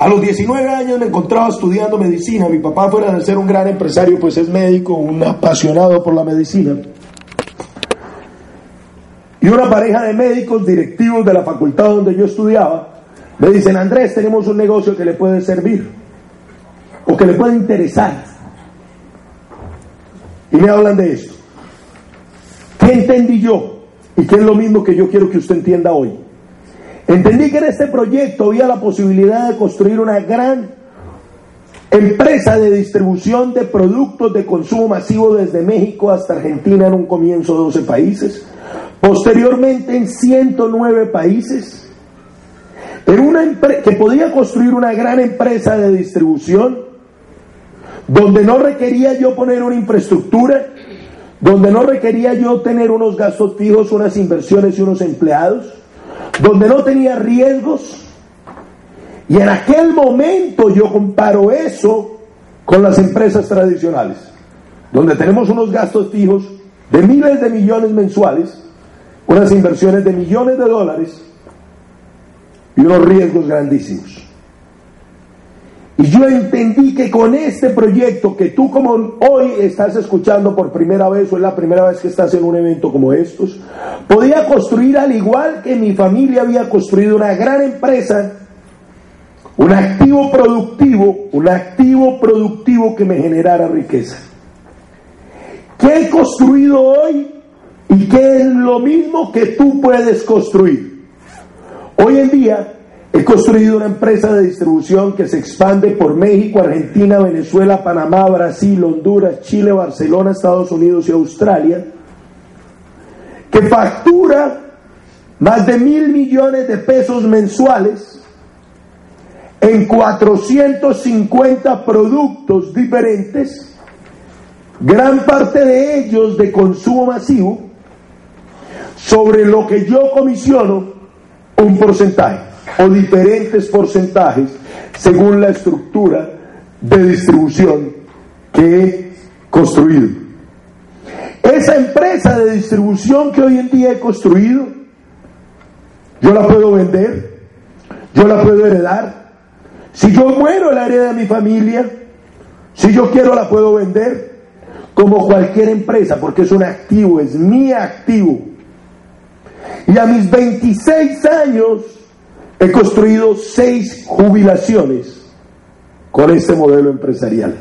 A los 19 años me encontraba estudiando medicina. Mi papá, fuera de ser un gran empresario, pues es médico, un apasionado por la medicina. Y una pareja de médicos directivos de la facultad donde yo estudiaba me dicen, Andrés, tenemos un negocio que le puede servir o que le puede interesar. Y me hablan de esto. ¿Qué entendí yo? Y qué es lo mismo que yo quiero que usted entienda hoy. Entendí que en este proyecto había la posibilidad de construir una gran empresa de distribución de productos de consumo masivo desde México hasta Argentina en un comienzo 12 países, posteriormente en 109 países, en una que podía construir una gran empresa de distribución donde no requería yo poner una infraestructura, donde no requería yo tener unos gastos fijos, unas inversiones y unos empleados, donde no tenía riesgos. Y en aquel momento yo comparo eso con las empresas tradicionales, donde tenemos unos gastos fijos de miles de millones mensuales, unas inversiones de millones de dólares y unos riesgos grandísimos. Y yo entendí que con este proyecto que tú como hoy estás escuchando por primera vez o es la primera vez que estás en un evento como estos, podía construir al igual que mi familia había construido una gran empresa, un activo productivo, un activo productivo que me generara riqueza. ¿Qué he construido hoy y qué es lo mismo que tú puedes construir? Hoy en día He construido una empresa de distribución que se expande por México, Argentina, Venezuela, Panamá, Brasil, Honduras, Chile, Barcelona, Estados Unidos y Australia, que factura más de mil millones de pesos mensuales en 450 productos diferentes, gran parte de ellos de consumo masivo, sobre lo que yo comisiono un porcentaje o diferentes porcentajes según la estructura de distribución que he construido. Esa empresa de distribución que hoy en día he construido, yo la puedo vender, yo la puedo heredar. Si yo muero, la hereda de mi familia. Si yo quiero, la puedo vender como cualquier empresa, porque es un activo, es mi activo. Y a mis 26 años, He construido seis jubilaciones con este modelo empresarial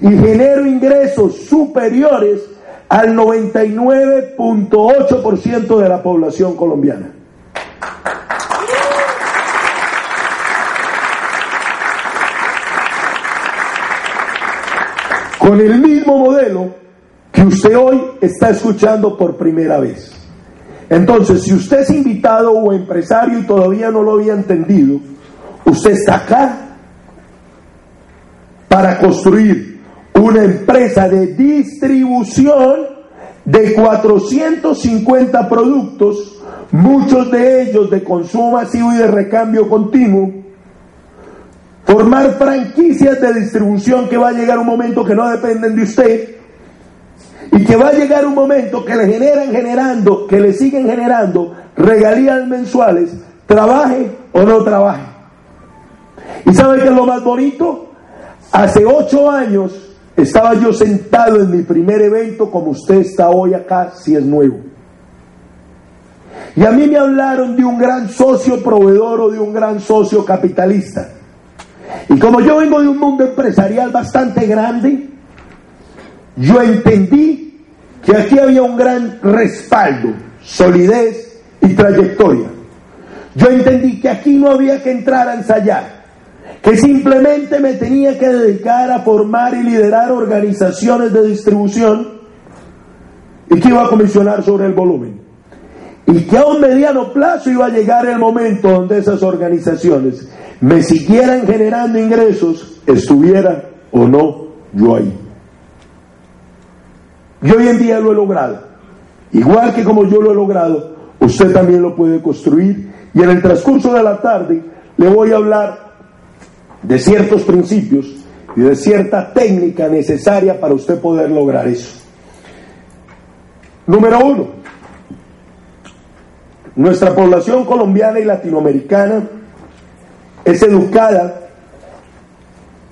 y genero ingresos superiores al 99.8% de la población colombiana. Con el mismo modelo que usted hoy está escuchando por primera vez. Entonces, si usted es invitado o empresario y todavía no lo había entendido, usted está acá para construir una empresa de distribución de 450 productos, muchos de ellos de consumo masivo y de recambio continuo, formar franquicias de distribución que va a llegar un momento que no dependen de usted, y que va a llegar un momento que le generan generando, que le siguen generando regalías mensuales, trabaje o no trabaje. ¿Y sabe qué es lo más bonito? Hace ocho años estaba yo sentado en mi primer evento como usted está hoy acá, si es nuevo. Y a mí me hablaron de un gran socio proveedor o de un gran socio capitalista. Y como yo vengo de un mundo empresarial bastante grande, yo entendí que aquí había un gran respaldo, solidez y trayectoria. Yo entendí que aquí no había que entrar a ensayar, que simplemente me tenía que dedicar a formar y liderar organizaciones de distribución y que iba a comisionar sobre el volumen. Y que a un mediano plazo iba a llegar el momento donde esas organizaciones me siguieran generando ingresos, estuviera o no yo ahí. Y hoy en día lo he logrado. Igual que como yo lo he logrado, usted también lo puede construir. Y en el transcurso de la tarde le voy a hablar de ciertos principios y de cierta técnica necesaria para usted poder lograr eso. Número uno, nuestra población colombiana y latinoamericana es educada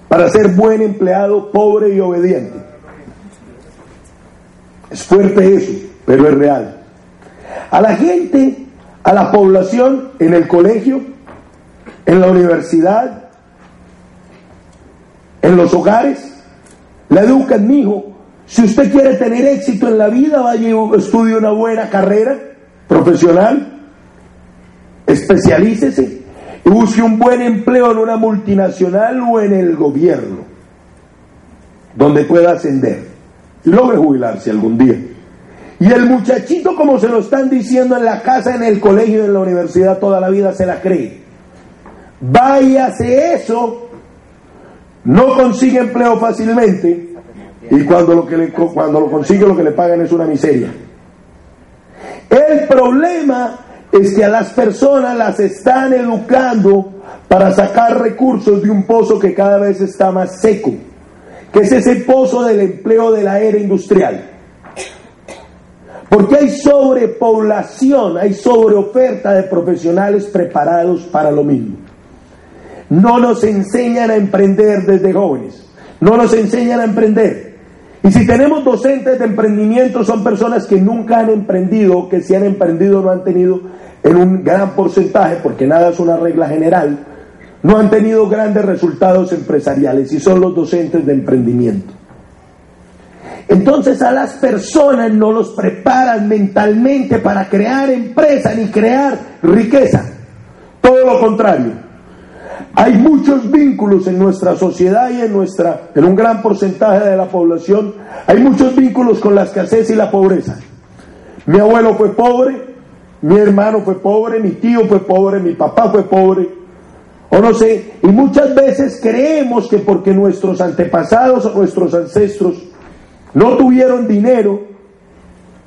para ser buen empleado, pobre y obediente. Es fuerte eso, pero es real. A la gente, a la población en el colegio, en la universidad, en los hogares, la educan, mi hijo. Si usted quiere tener éxito en la vida, vaya y estudie una buena carrera profesional, especialícese y busque un buen empleo en una multinacional o en el gobierno, donde pueda ascender logre jubilarse algún día. Y el muchachito, como se lo están diciendo en la casa, en el colegio, en la universidad, toda la vida se la cree. Váyase eso, no consigue empleo fácilmente y cuando lo, que le, cuando lo consigue lo que le pagan es una miseria. El problema es que a las personas las están educando para sacar recursos de un pozo que cada vez está más seco, que es ese pozo del empleo de la era industrial. Porque hay sobrepoblación, hay sobreoferta de profesionales preparados para lo mismo. No nos enseñan a emprender desde jóvenes, no nos enseñan a emprender. Y si tenemos docentes de emprendimiento, son personas que nunca han emprendido, que si han emprendido no han tenido en un gran porcentaje, porque nada es una regla general, no han tenido grandes resultados empresariales y son los docentes de emprendimiento. Entonces a las personas no los preparan mentalmente para crear empresa ni crear riqueza. Todo lo contrario. Hay muchos vínculos en nuestra sociedad y en nuestra en un gran porcentaje de la población, hay muchos vínculos con la escasez y la pobreza. Mi abuelo fue pobre, mi hermano fue pobre, mi tío fue pobre, mi papá fue pobre, o no sé, y muchas veces creemos que porque nuestros antepasados o nuestros ancestros no tuvieron dinero,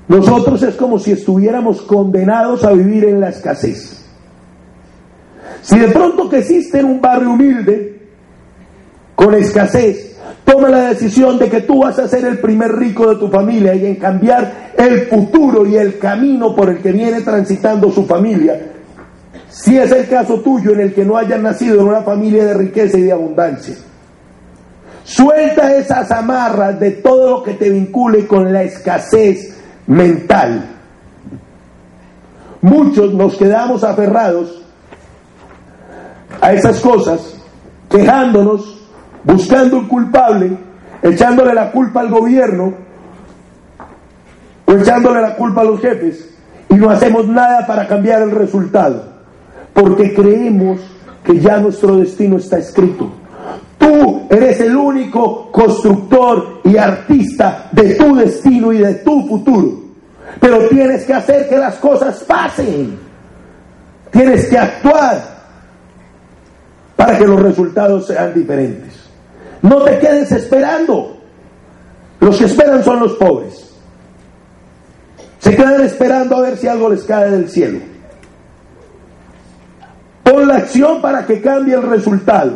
nosotros es como si estuviéramos condenados a vivir en la escasez. Si de pronto que existe en un barrio humilde, con escasez, toma la decisión de que tú vas a ser el primer rico de tu familia y en cambiar el futuro y el camino por el que viene transitando su familia, si es el caso tuyo en el que no hayas nacido en una familia de riqueza y de abundancia. Suelta esas amarras de todo lo que te vincule con la escasez mental. Muchos nos quedamos aferrados a esas cosas, quejándonos, buscando un culpable, echándole la culpa al gobierno o echándole la culpa a los jefes y no hacemos nada para cambiar el resultado, porque creemos que ya nuestro destino está escrito. Tú eres el único constructor y artista de tu destino y de tu futuro. Pero tienes que hacer que las cosas pasen. Tienes que actuar para que los resultados sean diferentes. No te quedes esperando. Los que esperan son los pobres. Se quedan esperando a ver si algo les cae del cielo. Pon la acción para que cambie el resultado.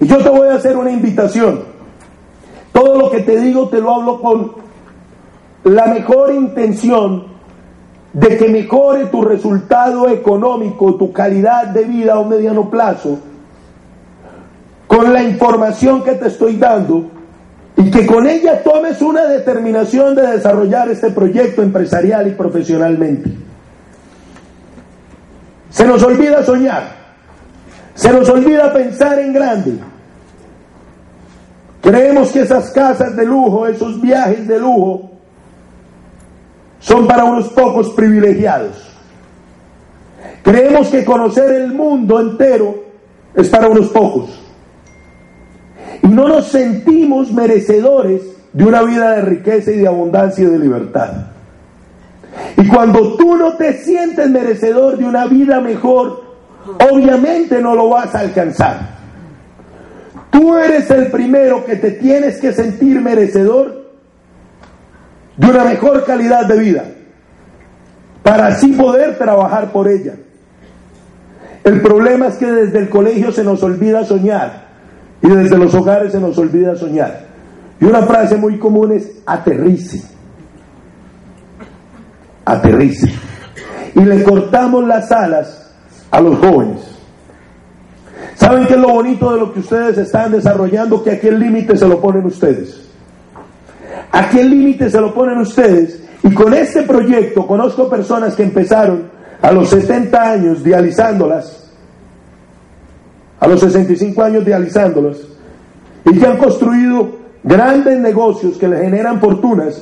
Y yo te voy a hacer una invitación. Todo lo que te digo te lo hablo con la mejor intención de que mejore tu resultado económico, tu calidad de vida a un mediano plazo, con la información que te estoy dando y que con ella tomes una determinación de desarrollar este proyecto empresarial y profesionalmente. Se nos olvida soñar. Se nos olvida pensar en grande. Creemos que esas casas de lujo, esos viajes de lujo, son para unos pocos privilegiados. Creemos que conocer el mundo entero es para unos pocos. Y no nos sentimos merecedores de una vida de riqueza y de abundancia y de libertad. Y cuando tú no te sientes merecedor de una vida mejor, obviamente no lo vas a alcanzar. Tú eres el primero que te tienes que sentir merecedor de una mejor calidad de vida, para así poder trabajar por ella. El problema es que desde el colegio se nos olvida soñar y desde los hogares se nos olvida soñar. Y una frase muy común es aterrice, aterrice. Y le cortamos las alas a los jóvenes. ¿Saben qué es lo bonito de lo que ustedes están desarrollando? Que aquí el límite se lo ponen ustedes. Aquí el límite se lo ponen ustedes. Y con este proyecto conozco personas que empezaron a los 70 años dializándolas, a los 65 años dializándolas, y que han construido grandes negocios que le generan fortunas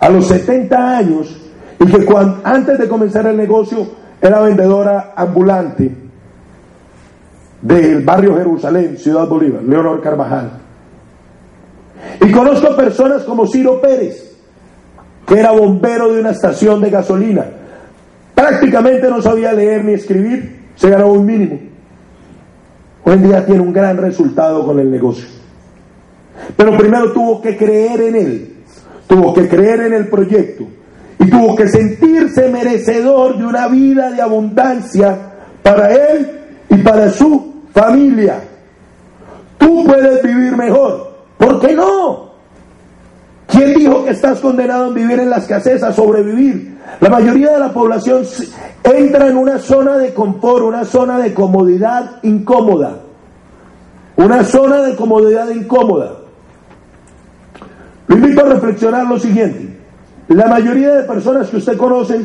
a los 70 años y que cuando, antes de comenzar el negocio era vendedora ambulante del barrio Jerusalén, Ciudad Bolívar, Leonor Carvajal. Y conozco personas como Ciro Pérez, que era bombero de una estación de gasolina. Prácticamente no sabía leer ni escribir, se ganó un mínimo. Hoy en día tiene un gran resultado con el negocio. Pero primero tuvo que creer en él, tuvo que creer en el proyecto y tuvo que sentirse merecedor de una vida de abundancia para él y para su familia. Tú puedes vivir mejor. ¿Por qué no? ¿Quién dijo que estás condenado a vivir en la escasez, a sobrevivir? La mayoría de la población entra en una zona de confort, una zona de comodidad incómoda. Una zona de comodidad incómoda. Lo invito a reflexionar lo siguiente. La mayoría de personas que usted conoce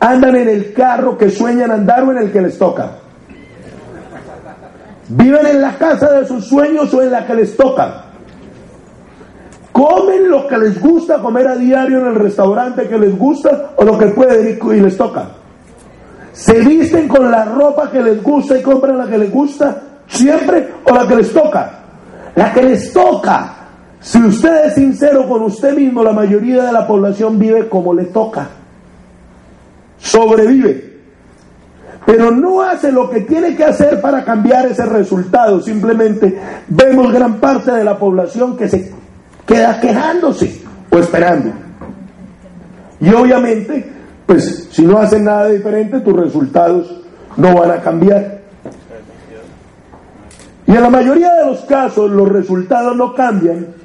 andan en el carro que sueñan andar o en el que les toca. Viven en la casa de sus sueños o en la que les toca. Comen lo que les gusta comer a diario en el restaurante que les gusta o lo que pueden y les toca. Se visten con la ropa que les gusta y compran la que les gusta siempre o la que les toca. La que les toca. Si usted es sincero con usted mismo, la mayoría de la población vive como le toca. Sobrevive. Pero no hace lo que tiene que hacer para cambiar ese resultado. Simplemente vemos gran parte de la población que se queda quejándose o esperando. Y obviamente, pues si no hacen nada diferente, tus resultados no van a cambiar. Y en la mayoría de los casos los resultados no cambian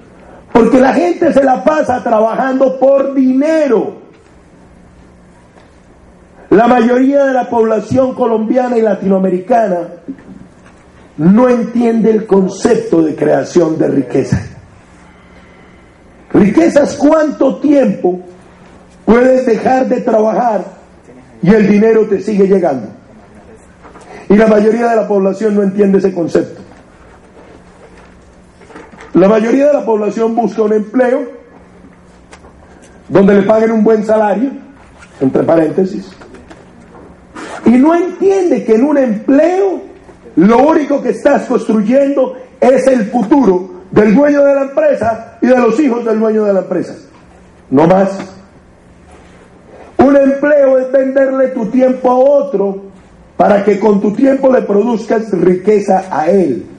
porque la gente se la pasa trabajando por dinero. La mayoría de la población colombiana y latinoamericana no entiende el concepto de creación de riqueza. Riquezas cuánto tiempo puedes dejar de trabajar y el dinero te sigue llegando. Y la mayoría de la población no entiende ese concepto. La mayoría de la población busca un empleo donde le paguen un buen salario, entre paréntesis, y no entiende que en un empleo lo único que estás construyendo es el futuro del dueño de la empresa y de los hijos del dueño de la empresa. No más. Un empleo es venderle tu tiempo a otro para que con tu tiempo le produzcas riqueza a él.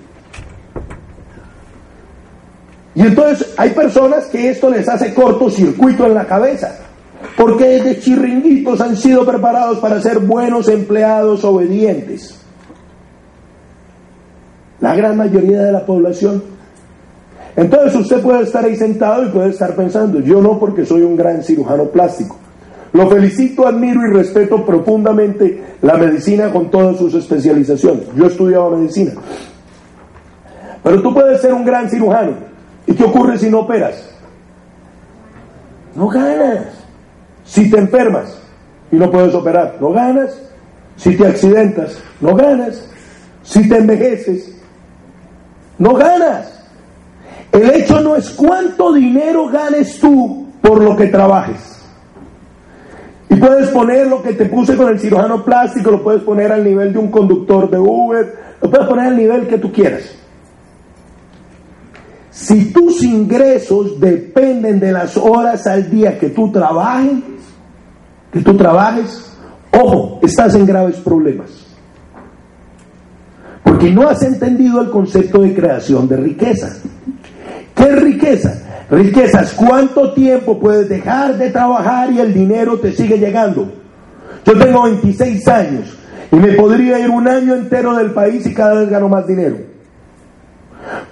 Y entonces hay personas que esto les hace cortocircuito en la cabeza, porque desde chirringuitos han sido preparados para ser buenos empleados obedientes. La gran mayoría de la población. Entonces usted puede estar ahí sentado y puede estar pensando, yo no porque soy un gran cirujano plástico. Lo felicito, admiro y respeto profundamente la medicina con todas sus especializaciones. Yo estudiaba medicina. Pero tú puedes ser un gran cirujano. ¿Y qué ocurre si no operas? No ganas. Si te enfermas y no puedes operar, no ganas. Si te accidentas, no ganas. Si te envejeces, no ganas. El hecho no es cuánto dinero ganes tú por lo que trabajes. Y puedes poner lo que te puse con el cirujano plástico, lo puedes poner al nivel de un conductor de Uber, lo puedes poner al nivel que tú quieras. Si tus ingresos dependen de las horas al día que tú trabajes, que tú trabajes, ojo, estás en graves problemas. Porque no has entendido el concepto de creación de riqueza. ¿Qué riqueza? Riqueza es cuánto tiempo puedes dejar de trabajar y el dinero te sigue llegando. Yo tengo 26 años y me podría ir un año entero del país y cada vez gano más dinero.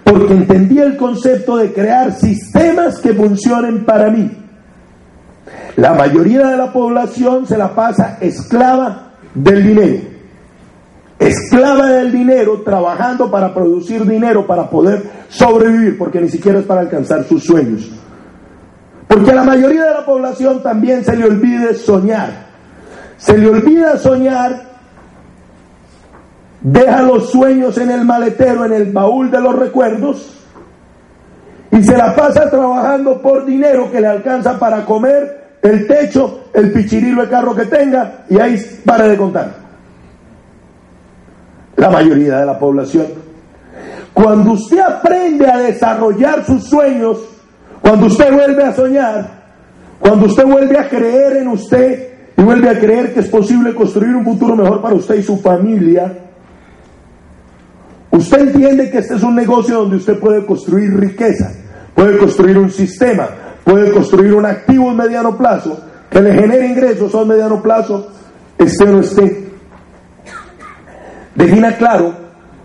Porque entendí el concepto de crear sistemas que funcionen para mí. La mayoría de la población se la pasa esclava del dinero. Esclava del dinero, trabajando para producir dinero, para poder sobrevivir, porque ni siquiera es para alcanzar sus sueños. Porque a la mayoría de la población también se le olvide soñar. Se le olvida soñar, deja los sueños en el maletero, en el baúl de los recuerdos, y se la pasa trabajando por dinero que le alcanza para comer el techo, el pichirilo de carro que tenga, y ahí para de contar. La mayoría de la población. Cuando usted aprende a desarrollar sus sueños, cuando usted vuelve a soñar, cuando usted vuelve a creer en usted y vuelve a creer que es posible construir un futuro mejor para usted y su familia, usted entiende que este es un negocio donde usted puede construir riqueza, puede construir un sistema, puede construir un activo en mediano plazo que le genere ingresos a mediano plazo, esté o no esté. Defina claro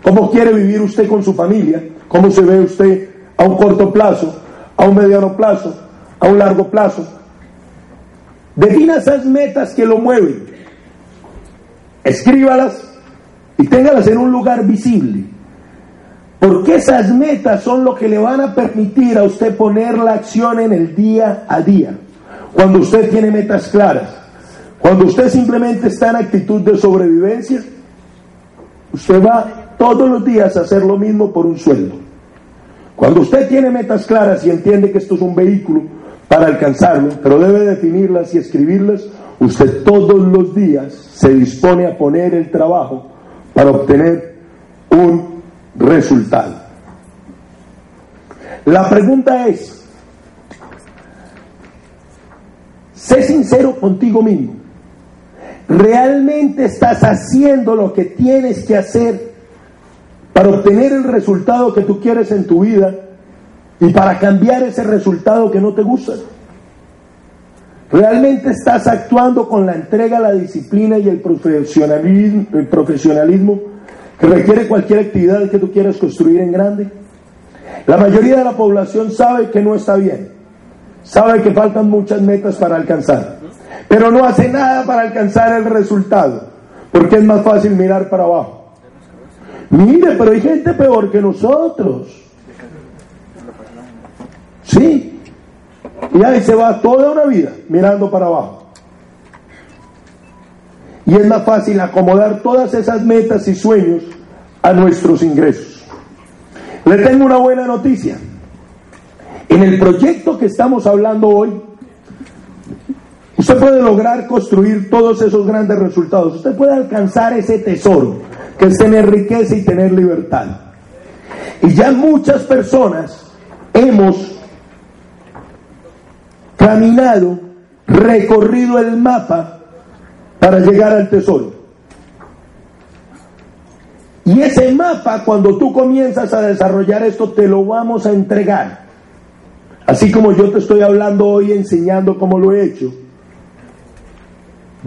cómo quiere vivir usted con su familia, cómo se ve usted a un corto plazo, a un mediano plazo, a un largo plazo. Defina esas metas que lo mueven, escríbalas y téngalas en un lugar visible. Porque esas metas son lo que le van a permitir a usted poner la acción en el día a día. Cuando usted tiene metas claras, cuando usted simplemente está en actitud de sobrevivencia, usted va todos los días a hacer lo mismo por un sueldo. Cuando usted tiene metas claras y entiende que esto es un vehículo para alcanzarlo, pero debe definirlas y escribirlas, usted todos los días se dispone a poner el trabajo para obtener un resultado. La pregunta es, sé sincero contigo mismo. ¿Realmente estás haciendo lo que tienes que hacer para obtener el resultado que tú quieres en tu vida y para cambiar ese resultado que no te gusta? ¿Realmente estás actuando con la entrega, la disciplina y el profesionalismo, el profesionalismo requiere cualquier actividad que tú quieras construir en grande? La mayoría de la población sabe que no está bien, sabe que faltan muchas metas para alcanzar, pero no hace nada para alcanzar el resultado, porque es más fácil mirar para abajo. Mire, pero hay gente peor que nosotros. Sí. Y ahí se va toda una vida mirando para abajo. Y es más fácil acomodar todas esas metas y sueños a nuestros ingresos. Le tengo una buena noticia. En el proyecto que estamos hablando hoy, usted puede lograr construir todos esos grandes resultados. Usted puede alcanzar ese tesoro, que es tener riqueza y tener libertad. Y ya muchas personas hemos caminado, recorrido el mapa para llegar al tesoro. Y ese mapa, cuando tú comienzas a desarrollar esto, te lo vamos a entregar. Así como yo te estoy hablando hoy, enseñando cómo lo he hecho.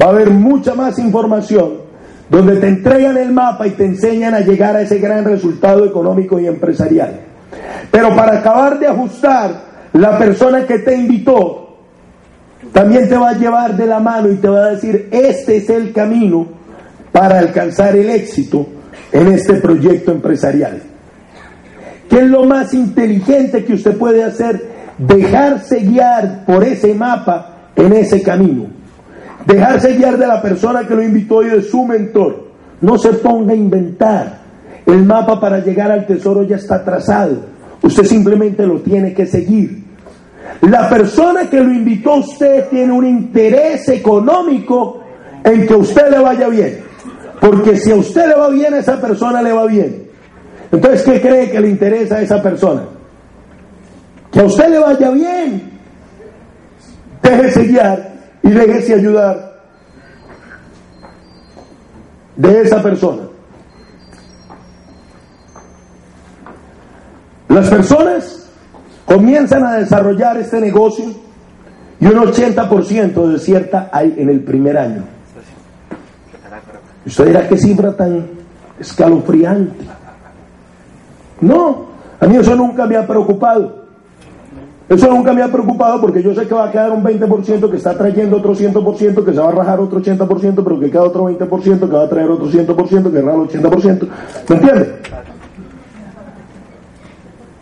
Va a haber mucha más información donde te entregan el mapa y te enseñan a llegar a ese gran resultado económico y empresarial. Pero para acabar de ajustar, la persona que te invitó también te va a llevar de la mano y te va a decir, este es el camino para alcanzar el éxito en este proyecto empresarial. ¿Qué es lo más inteligente que usted puede hacer? Dejarse guiar por ese mapa en ese camino. Dejarse guiar de la persona que lo invitó y de su mentor. No se ponga a inventar. El mapa para llegar al tesoro ya está trazado. Usted simplemente lo tiene que seguir. La persona que lo invitó a usted tiene un interés económico en que a usted le vaya bien. Porque si a usted le va bien, a esa persona le va bien. Entonces, ¿qué cree que le interesa a esa persona? Que a usted le vaya bien. Déjese guiar y déjese ayudar de esa persona. Las personas comienzan a desarrollar este negocio y un 80% desierta hay en el primer año. Usted dirá qué cifra tan escalofriante. No, a mí eso nunca me ha preocupado. Eso nunca me ha preocupado porque yo sé que va a quedar un 20% que está trayendo otro 100%, que se va a rajar otro 80%, pero que queda otro 20%, que va a traer otro 100%, que raja el 80%. ¿Me entiendes?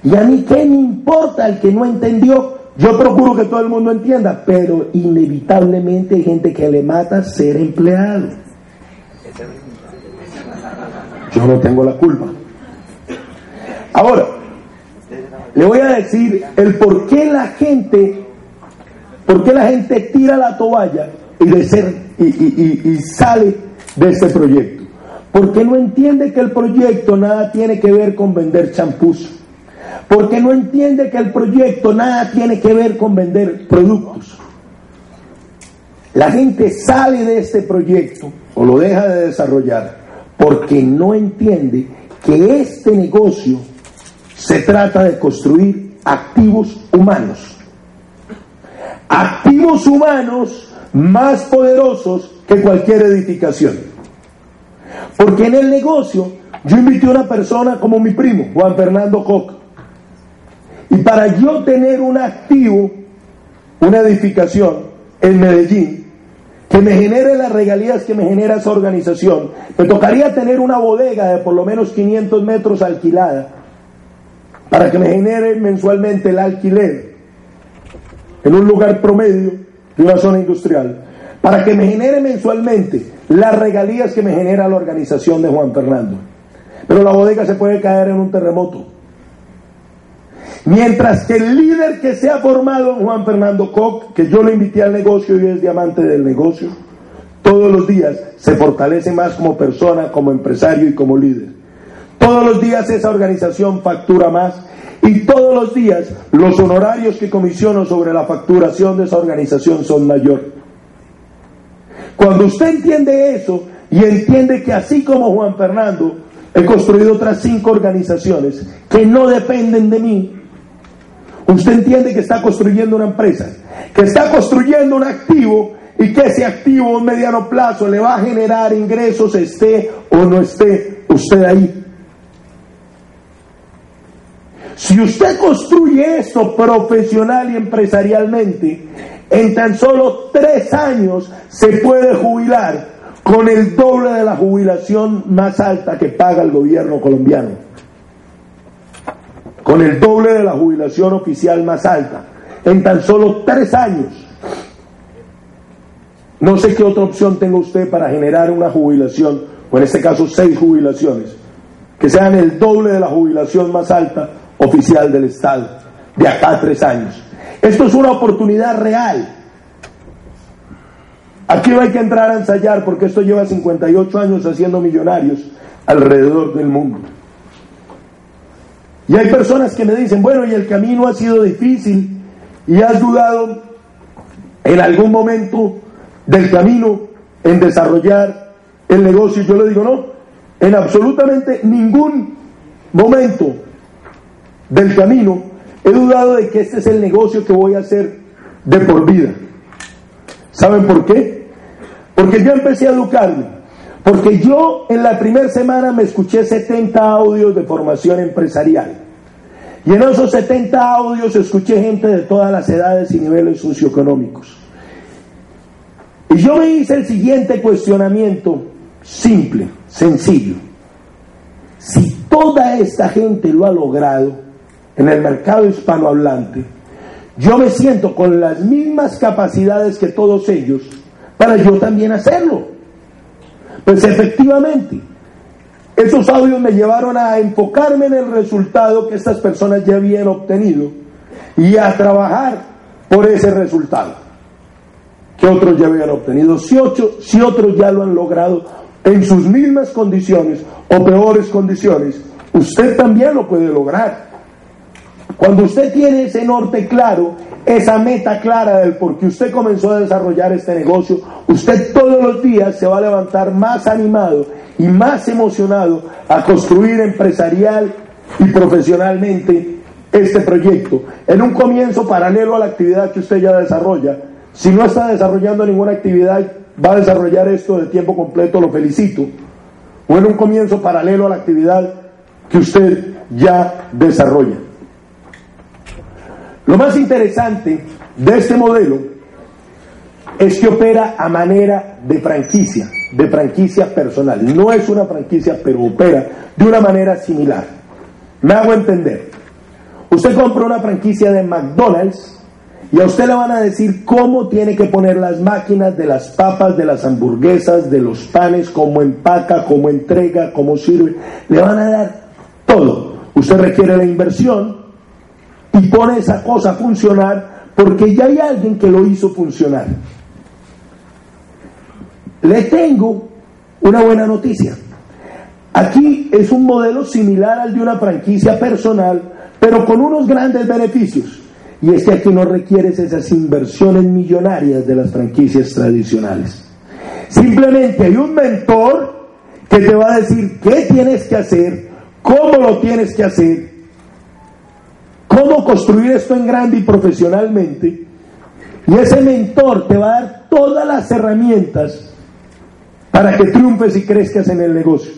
Y a mí qué me importa el que no entendió. Yo procuro que todo el mundo entienda, pero inevitablemente hay gente que le mata ser empleado. Yo no tengo la culpa. Ahora, le voy a decir el por qué la gente, por qué la gente tira la toalla y, de ser, y, sale de este proyecto. Porque no entiende que el proyecto nada tiene que ver con vender champús. Porque no entiende que el proyecto nada tiene que ver con vender productos. La gente sale de este proyecto o lo deja de desarrollar porque no entiende que este negocio se trata de construir activos humanos. Activos humanos más poderosos que cualquier edificación. Porque en el negocio yo invité a una persona como mi primo, Juan Fernando Koch. Y para yo tener un activo, una edificación en Medellín, que me genere las regalías que me genera esa organización, me tocaría tener una bodega de por lo menos 500 metros alquilada para que me genere mensualmente el alquiler en un lugar promedio de una zona industrial, para que me genere mensualmente las regalías que me genera la organización de Juan Fernando. Pero la bodega se puede caer en un terremoto. Mientras que el líder que se ha formado Juan Fernando Koch, que yo lo invité al negocio y es diamante del negocio, todos los días se fortalece más como persona, como empresario y como líder. Todos los días esa organización factura más y todos los días los honorarios que comisiono sobre la facturación de esa organización son mayor. Cuando usted entiende eso y entiende que así como Juan Fernando, he construido otras cinco organizaciones que no dependen de mí, usted entiende que está construyendo una empresa, que está construyendo un activo y que ese activo a mediano plazo le va a generar ingresos, esté o no esté usted ahí. Si usted construye esto profesional y empresarialmente, en tan solo tres años se puede jubilar con el doble de la jubilación más alta que paga el gobierno colombiano. Con el doble de la jubilación oficial más alta. En tan solo tres años. No sé qué otra opción tenga usted para generar una jubilación, o en este caso seis jubilaciones, que sean el doble de la jubilación más alta oficial del Estado de acá tres años. Esto es una oportunidad real. Aquí no hay que entrar a ensayar porque esto lleva 58 años haciendo millonarios alrededor del mundo. Y hay personas que me dicen, bueno, y el camino ha sido difícil y has dudado en algún momento del camino en desarrollar el negocio. Yo le digo, no, en absolutamente ningún momento del camino, he dudado de que este es el negocio que voy a hacer de por vida. ¿Saben por qué? Porque yo empecé a educarme. Porque yo en la primera semana me escuché 70 audios de formación empresarial. Y en esos 70 audios escuché gente de todas las edades y niveles socioeconómicos. Y yo me hice el siguiente cuestionamiento, simple, sencillo. Si toda esta gente lo ha logrado, en el mercado hispanohablante, yo me siento con las mismas capacidades que todos ellos para yo también hacerlo. Pues efectivamente, esos audios me llevaron a enfocarme en el resultado que estas personas ya habían obtenido y a trabajar por ese resultado que otros ya habían obtenido. Si, ocho, si otros ya lo han logrado en sus mismas condiciones o peores condiciones, usted también lo puede lograr. Cuando usted tiene ese norte claro, esa meta clara del por qué usted comenzó a desarrollar este negocio, usted todos los días se va a levantar más animado y más emocionado a construir empresarial y profesionalmente este proyecto en un comienzo paralelo a la actividad que usted ya desarrolla. Si no está desarrollando ninguna actividad, va a desarrollar esto de tiempo completo, lo felicito. O en un comienzo paralelo a la actividad que usted ya desarrolla. Lo más interesante de este modelo es que opera a manera de franquicia, de franquicia personal. No es una franquicia, pero opera de una manera similar. Me hago entender. Usted compra una franquicia de McDonald's y a usted le van a decir cómo tiene que poner las máquinas de las papas, de las hamburguesas, de los panes, cómo empaca, cómo entrega, cómo sirve. Le van a dar todo. Usted requiere la inversión y pone esa cosa a funcionar porque ya hay alguien que lo hizo funcionar. Le tengo una buena noticia. Aquí es un modelo similar al de una franquicia personal, pero con unos grandes beneficios. Y es que aquí no requieres esas inversiones millonarias de las franquicias tradicionales. Simplemente hay un mentor que te va a decir qué tienes que hacer, cómo lo tienes que hacer, cómo construir esto en grande y profesionalmente. Y ese mentor te va a dar todas las herramientas para que triunfes y crezcas en el negocio.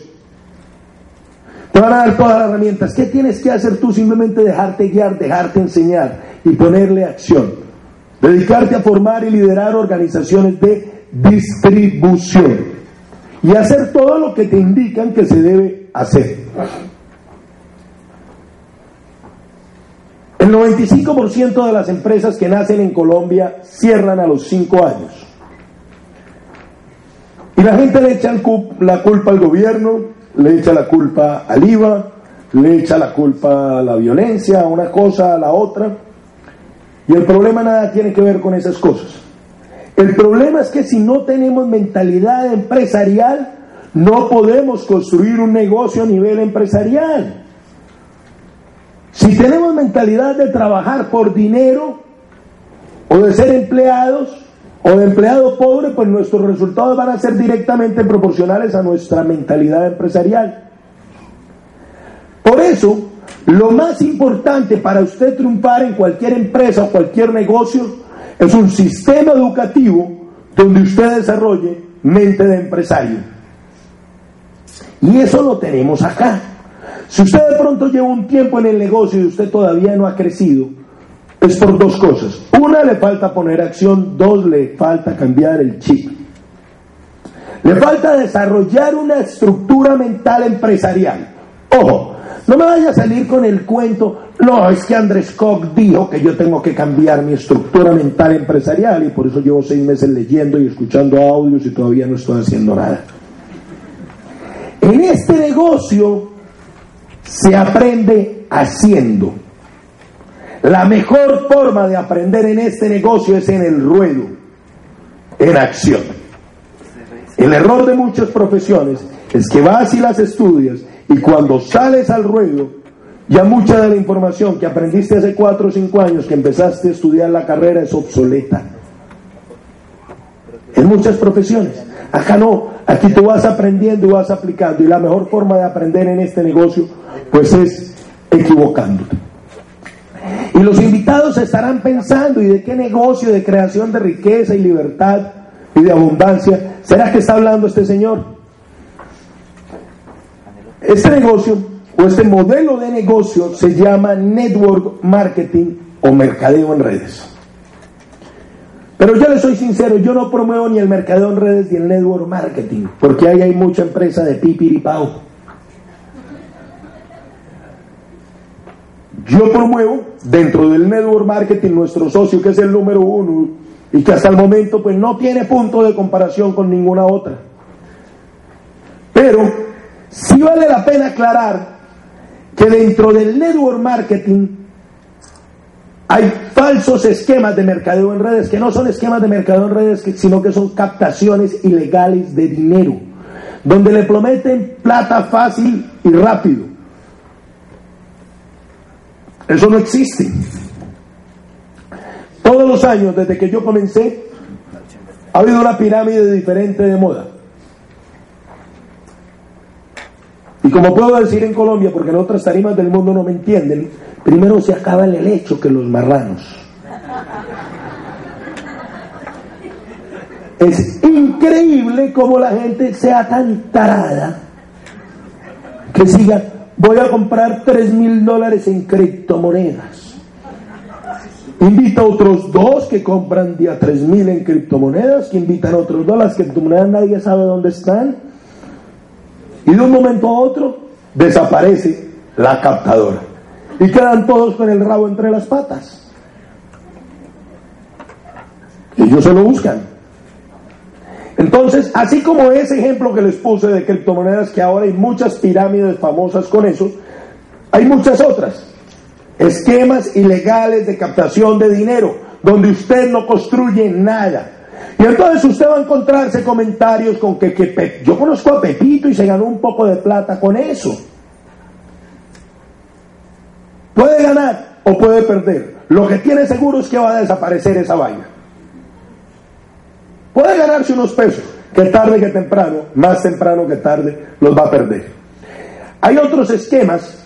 Te van a dar todas las herramientas. ¿Qué tienes que hacer tú? Simplemente dejarte guiar, dejarte enseñar y ponerle acción. Dedicarte a formar y liderar organizaciones de distribución. Y hacer todo lo que te indican que se debe hacer. El 95% de las empresas que nacen en Colombia cierran a los 5 años. Y la gente le echa la culpa al gobierno, le echa la culpa al IVA, le echa la culpa a la violencia, a una cosa, a la otra. Y el problema nada tiene que ver con esas cosas. El problema es que si no tenemos mentalidad empresarial, no podemos construir un negocio a nivel empresarial. Si tenemos mentalidad de trabajar por dinero o de ser empleados o de empleado pobre, pues nuestros resultados van a ser directamente proporcionales a nuestra mentalidad empresarial. Por eso, lo más importante para usted triunfar en cualquier empresa o cualquier negocio es un sistema educativo donde usted desarrolle mente de empresario. Y eso lo tenemos acá. Si usted de pronto lleva un tiempo en el negocio y usted todavía no ha crecido, es por dos cosas. Una, le falta poner acción. Dos, le falta cambiar el chip. Le falta desarrollar una estructura mental empresarial. Ojo, no me vaya a salir con el cuento, no, es que Andrés Koch dijo que yo tengo que cambiar mi estructura mental empresarial y por eso llevo seis meses leyendo y escuchando audios y todavía no estoy haciendo nada. En este negocio se aprende haciendo. La mejor forma de aprender en este negocio es en el ruedo, en acción. El error de muchas profesiones es que vas y las estudias y cuando sales al ruedo, ya mucha de la información que aprendiste hace cuatro o cinco años que empezaste a estudiar la carrera es obsoleta. En muchas profesiones. Acá no, aquí tú vas aprendiendo y vas aplicando y la mejor forma de aprender en este negocio pues es equivocándote. Y los invitados estarán pensando, ¿y de qué negocio de creación de riqueza y libertad y de abundancia será que está hablando este señor? Este negocio o este modelo de negocio se llama network marketing o mercadeo en redes. Pero yo le soy sincero, yo no promuevo ni el mercadeo en redes ni el network marketing, porque ahí hay mucha empresa de pipiripao. Yo promuevo dentro del network marketing nuestro socio que es el número uno y que hasta el momento pues no tiene punto de comparación con ninguna otra. Pero sí vale la pena aclarar que dentro del network marketing hay falsos esquemas de mercadeo en redes que no son esquemas de mercadeo en redes, sino que son captaciones ilegales de dinero, donde le prometen plata fácil y rápido Eso no existe. Todos los años, desde que yo comencé, ha habido una pirámide diferente de moda. Y como puedo decir en Colombia, porque en otras tarimas del mundo no me entienden, primero se acaba el helecho que los marranos. Es increíble cómo la gente sea tan tarada que siga, voy a comprar 3 mil dólares en criptomonedas. Invita a otros dos que compran día 3 mil en criptomonedas, que invitan a otros dos, las criptomonedas nadie sabe dónde están. Y de un momento a otro desaparece la captadora. Y quedan todos con el rabo entre las patas. Ellos se lo buscan. Entonces, así como ese ejemplo que les puse de criptomonedas, que ahora hay muchas pirámides famosas con eso, hay muchas otras. Esquemas ilegales de captación de dinero, donde usted no construye nada. Y entonces usted va a encontrarse comentarios con que, que yo conozco a Pepito y se ganó un poco de plata con eso. Puede ganar o puede perder. Lo que tiene seguro es que va a desaparecer esa vaina. Puede ganarse unos pesos, que tarde que temprano, más temprano que tarde, los va a perder. Hay otros esquemas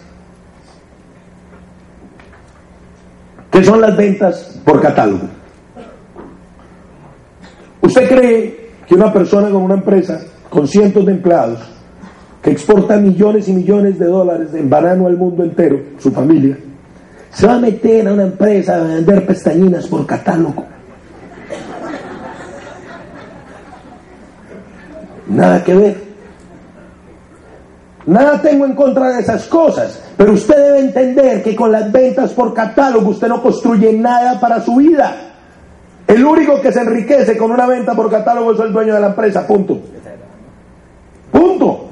que son las ventas por catálogo. ¿Usted cree que una persona con una empresa con cientos de empleados que exporta millones y millones de dólares en banano al mundo entero, su familia, se va a meter a una empresa a vender pestañinas por catálogo? Nada que ver. Nada tengo en contra de esas cosas, pero usted debe entender que con las ventas por catálogo usted no construye nada para su vida. El único que se enriquece con una venta por catálogo es el dueño de la empresa, punto. Punto.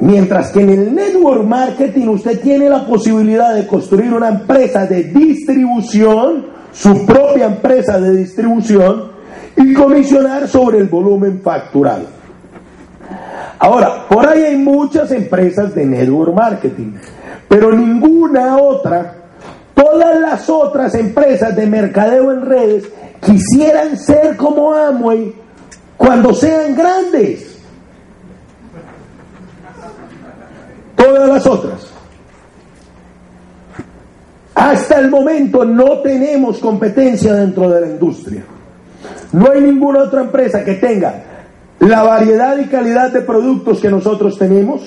Mientras que en el network marketing usted tiene la posibilidad de construir una empresa de distribución, su propia empresa de distribución, y comisionar sobre el volumen facturado. Ahora, por ahí hay muchas empresas de network marketing, pero ninguna otra, todas las otras empresas de mercadeo en redes quisieran ser como Amway cuando sean grandes. Todas las otras. Hasta el momento no tenemos competencia dentro de la industria. No hay ninguna otra empresa que tenga la variedad y calidad de productos que nosotros tenemos,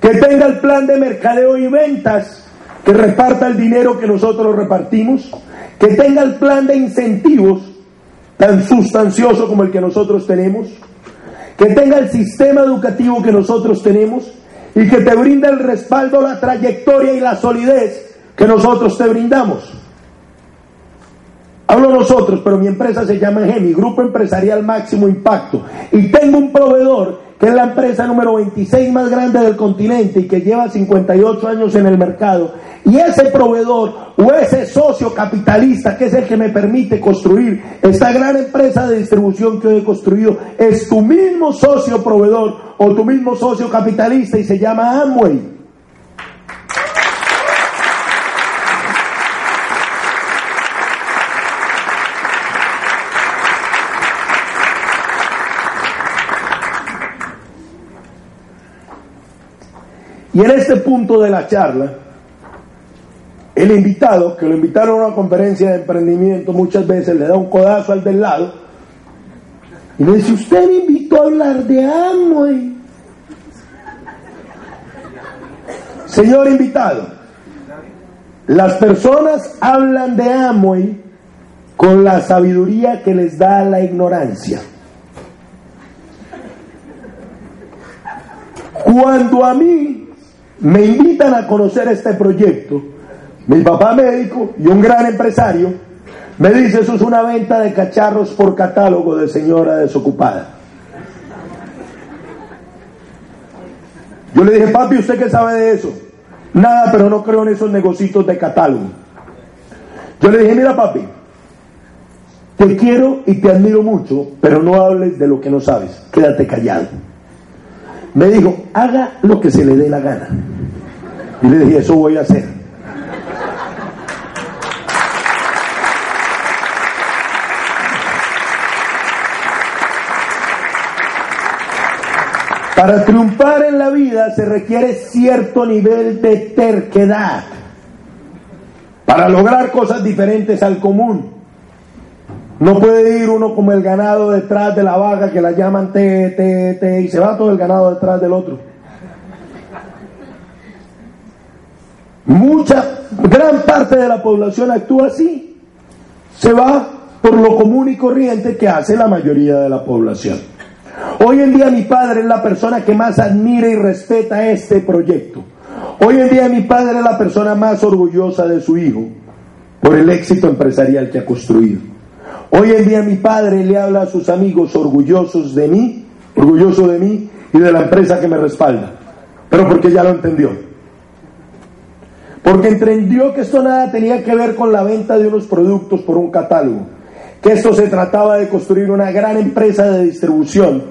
que tenga el plan de mercadeo y ventas, que reparta el dinero que nosotros repartimos, que tenga el plan de incentivos tan sustancioso como el que nosotros tenemos, que tenga el sistema educativo que nosotros tenemos y que te brinda el respaldo, la trayectoria y la solidez que nosotros te brindamos. Hablo nosotros, pero mi empresa se llama GEMI, Grupo Empresarial Máximo Impacto. Y tengo un proveedor que es la empresa número 26 más grande del continente y que lleva 58 años en el mercado. Y ese proveedor o ese socio capitalista que es el que me permite construir esta gran empresa de distribución que hoy he construido es tu mismo socio proveedor o tu mismo socio capitalista y se llama Amway. Y en este punto de la charla, el invitado, que lo invitaron a una conferencia de emprendimiento, muchas veces le da un codazo al del lado y le dice, usted me invitó a hablar de Amway. Señor invitado, las personas hablan de Amway con la sabiduría que les da la ignorancia. Cuando a mí me invitan a conocer este proyecto. Mi papá médico y un gran empresario me dice, eso es una venta de cacharros por catálogo de señora desocupada. Yo le dije, papi, ¿usted qué sabe de eso? Nada, pero no creo en esos negocios de catálogo. Yo le dije, mira papi, te quiero y te admiro mucho, pero no hables de lo que no sabes, quédate callado. Me dijo, haga lo que se le dé la gana. Y le dije, eso voy a hacer. En la vida se requiere cierto nivel de terquedad para lograr cosas diferentes al común. No puede ir uno como el ganado detrás de la vaca que la llaman te, te, te y se va todo el ganado detrás del otro. Mucha, gran parte de la población actúa así. Se va por lo común y corriente que hace la mayoría de la población. Hoy en día mi padre es la persona que más admira y respeta este proyecto. Hoy en día mi padre es la persona más orgullosa de su hijo por el éxito empresarial que ha construido. Hoy en día mi padre le habla a sus amigos orgullosos de mí, orgulloso de mí y de la empresa que me respalda, pero porque ya lo entendió. Porque entendió que esto nada tenía que ver con la venta de unos productos por un catálogo, que esto se trataba de construir una gran empresa de distribución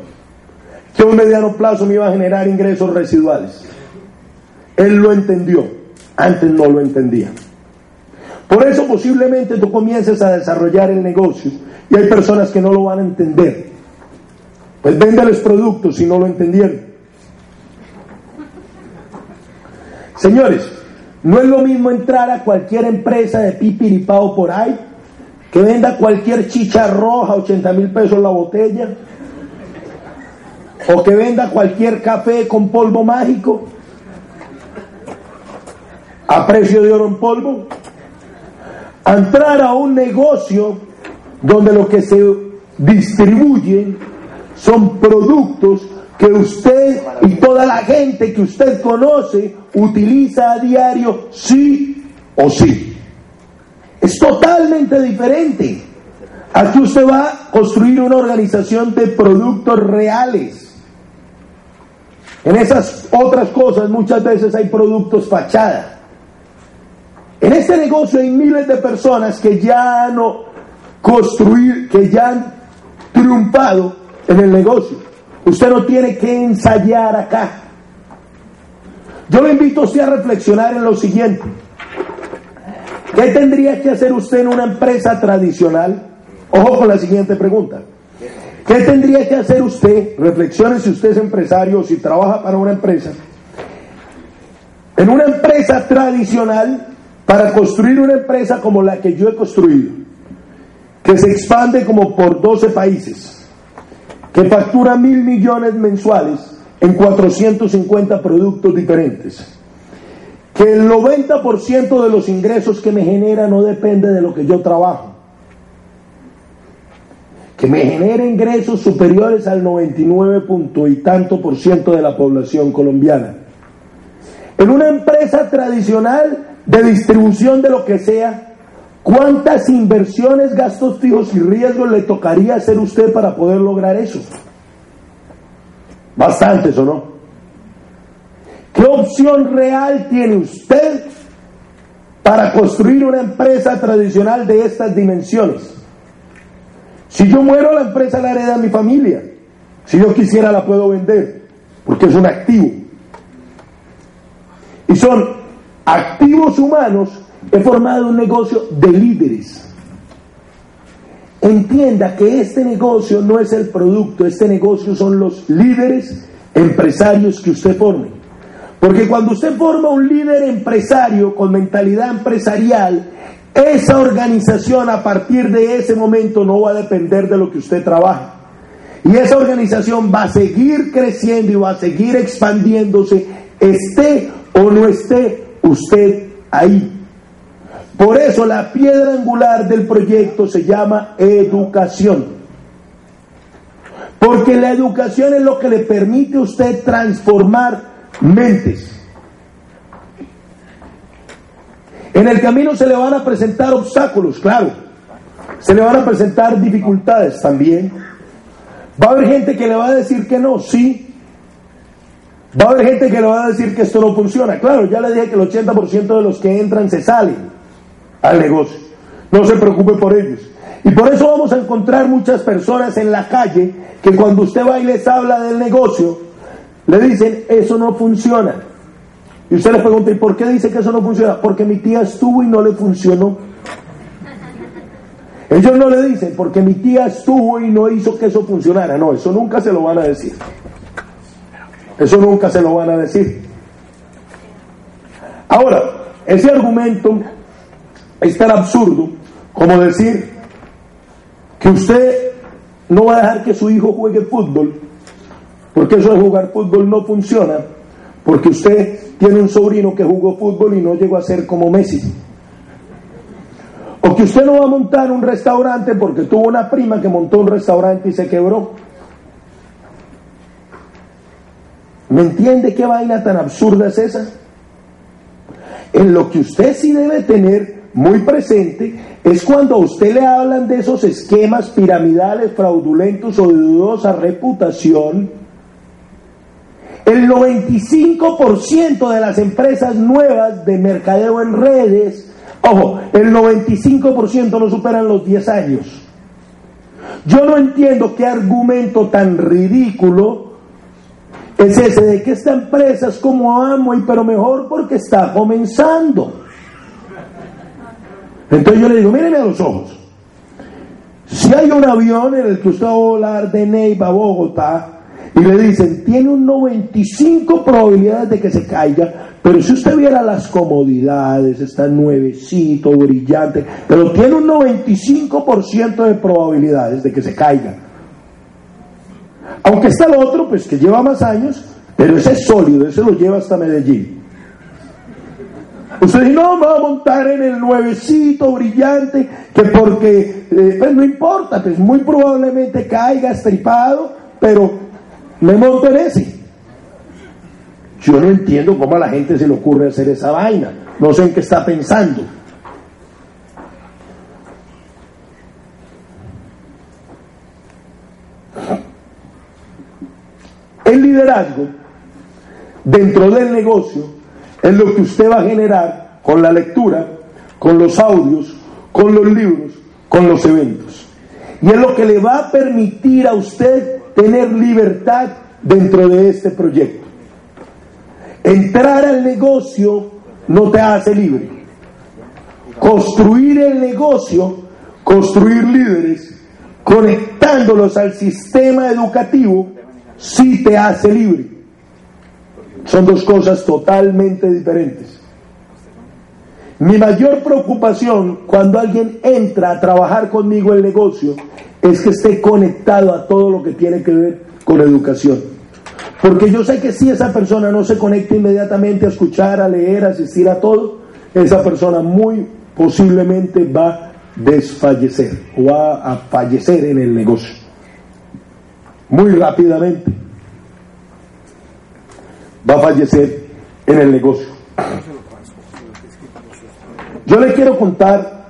que a un mediano plazo me iba a generar ingresos residuales. Él lo entendió, antes no lo entendía. Por eso posiblemente tú comiences a desarrollar el negocio y hay personas que no lo van a entender. Pues véndeles productos si no lo entendieron. Señores, no es lo mismo entrar a cualquier empresa de pipiripao por ahí que venda cualquier chicha roja, 80 mil pesos la botella, o que venda cualquier café con polvo mágico. A precio de oro en polvo, entrar a un negocio donde lo que se distribuye son productos que usted y toda la gente que usted conoce utiliza a diario sí o sí. Es totalmente diferente. Aquí usted va a construir una organización de productos reales. En esas otras cosas muchas veces hay productos fachada. En este negocio hay miles de personas que ya no construir, que ya han triunfado en el negocio. Usted no tiene que ensayar acá. Yo le invito a usted a reflexionar en lo siguiente. ¿Qué tendría que hacer usted en una empresa tradicional? Ojo con la siguiente pregunta. ¿Qué tendría que hacer usted? Reflexione si usted es empresario o si trabaja para una empresa. En una empresa tradicional, para construir una empresa como la que yo he construido, que se expande como por 12 países, que factura mil millones mensuales en 450 productos diferentes, que el 90% de los ingresos que me genera no depende de lo que yo trabajo, que me genera ingresos superiores al 99 punto y tanto por ciento de la población colombiana. En una empresa tradicional de distribución de lo que sea, ¿cuántas inversiones, gastos fijos y riesgos le tocaría hacer usted para poder lograr eso? Bastantes o no. ¿Qué opción real tiene usted para construir una empresa tradicional de estas dimensiones? Si yo muero, la empresa la hereda a mi familia. Si yo quisiera, la puedo vender, porque es un activo. Y son activos humanos, he formado un negocio de líderes. Entienda que este negocio no es el producto, este negocio son los líderes empresarios que usted forme. Porque cuando usted forma un líder empresario con mentalidad empresarial, esa organización a partir de ese momento no va a depender de lo que usted trabaja. Y esa organización va a seguir creciendo y va a seguir expandiéndose, esté o no esté usted ahí. Por eso la piedra angular del proyecto se llama educación. Porque la educación es lo que le permite a usted transformar mentes. En el camino se le van a presentar obstáculos, claro. Se le van a presentar dificultades también. Va a haber gente que le va a decir que no, sí, Va a haber gente que le va a decir que esto no funciona. Claro, ya le dije que el 80% de los que entran se salen al negocio. No se preocupe por ellos. Y por eso vamos a encontrar muchas personas en la calle que cuando usted va y les habla del negocio, le dicen, eso no funciona. Y usted le pregunta, ¿y por qué dice que eso no funciona? Porque mi tía estuvo y no le funcionó. Ellos no le dicen, porque mi tía estuvo y no hizo que eso funcionara. No, eso nunca se lo van a decir. Eso nunca se lo van a decir. Ahora, ese argumento es tan absurdo como decir que usted no va a dejar que su hijo juegue fútbol, porque eso de jugar fútbol no funciona, porque usted tiene un sobrino que jugó fútbol y no llegó a ser como Messi. O que usted no va a montar un restaurante porque tuvo una prima que montó un restaurante y se quebró. ¿Me entiende qué vaina tan absurda es esa? En lo que usted sí debe tener muy presente es cuando a usted le hablan de esos esquemas piramidales fraudulentos o de dudosa reputación, el 95% de las empresas nuevas de mercadeo en redes, ojo, el 95% no superan los 10 años. Yo no entiendo qué argumento tan ridículo es ese de que esta empresa es como amo y pero mejor porque está comenzando. Entonces yo le digo, míreme a los ojos. Si hay un avión en el que usted va a volar de Neiva a Bogotá y le dicen, tiene un 95 probabilidades de que se caiga, pero si usted viera las comodidades, está nuevecito, brillante, pero tiene un 95% de probabilidades de que se caiga. Aunque está el otro, pues que lleva más años, pero ese es sólido, ese lo lleva hasta Medellín. Usted dice, no, me va a montar en el nuevecito brillante, que porque, eh, pues no importa, pues muy probablemente caiga estripado, pero me monto en ese. Yo no entiendo cómo a la gente se le ocurre hacer esa vaina. No sé en qué está pensando. El liderazgo dentro del negocio es lo que usted va a generar con la lectura, con los audios, con los libros, con los eventos. Y es lo que le va a permitir a usted tener libertad dentro de este proyecto. Entrar al negocio no te hace libre. Construir el negocio, construir líderes, conectándolos al sistema educativo, sí te hace libre. Son dos cosas totalmente diferentes. Mi mayor preocupación cuando alguien entra a trabajar conmigo el negocio es que esté conectado a todo lo que tiene que ver con educación. Porque yo sé que si esa persona no se conecta inmediatamente a escuchar, a leer, a asistir a todo, esa persona muy posiblemente va a desfallecer o va a fallecer en el negocio. Muy rápidamente va a fallecer en el negocio. Yo le quiero contar,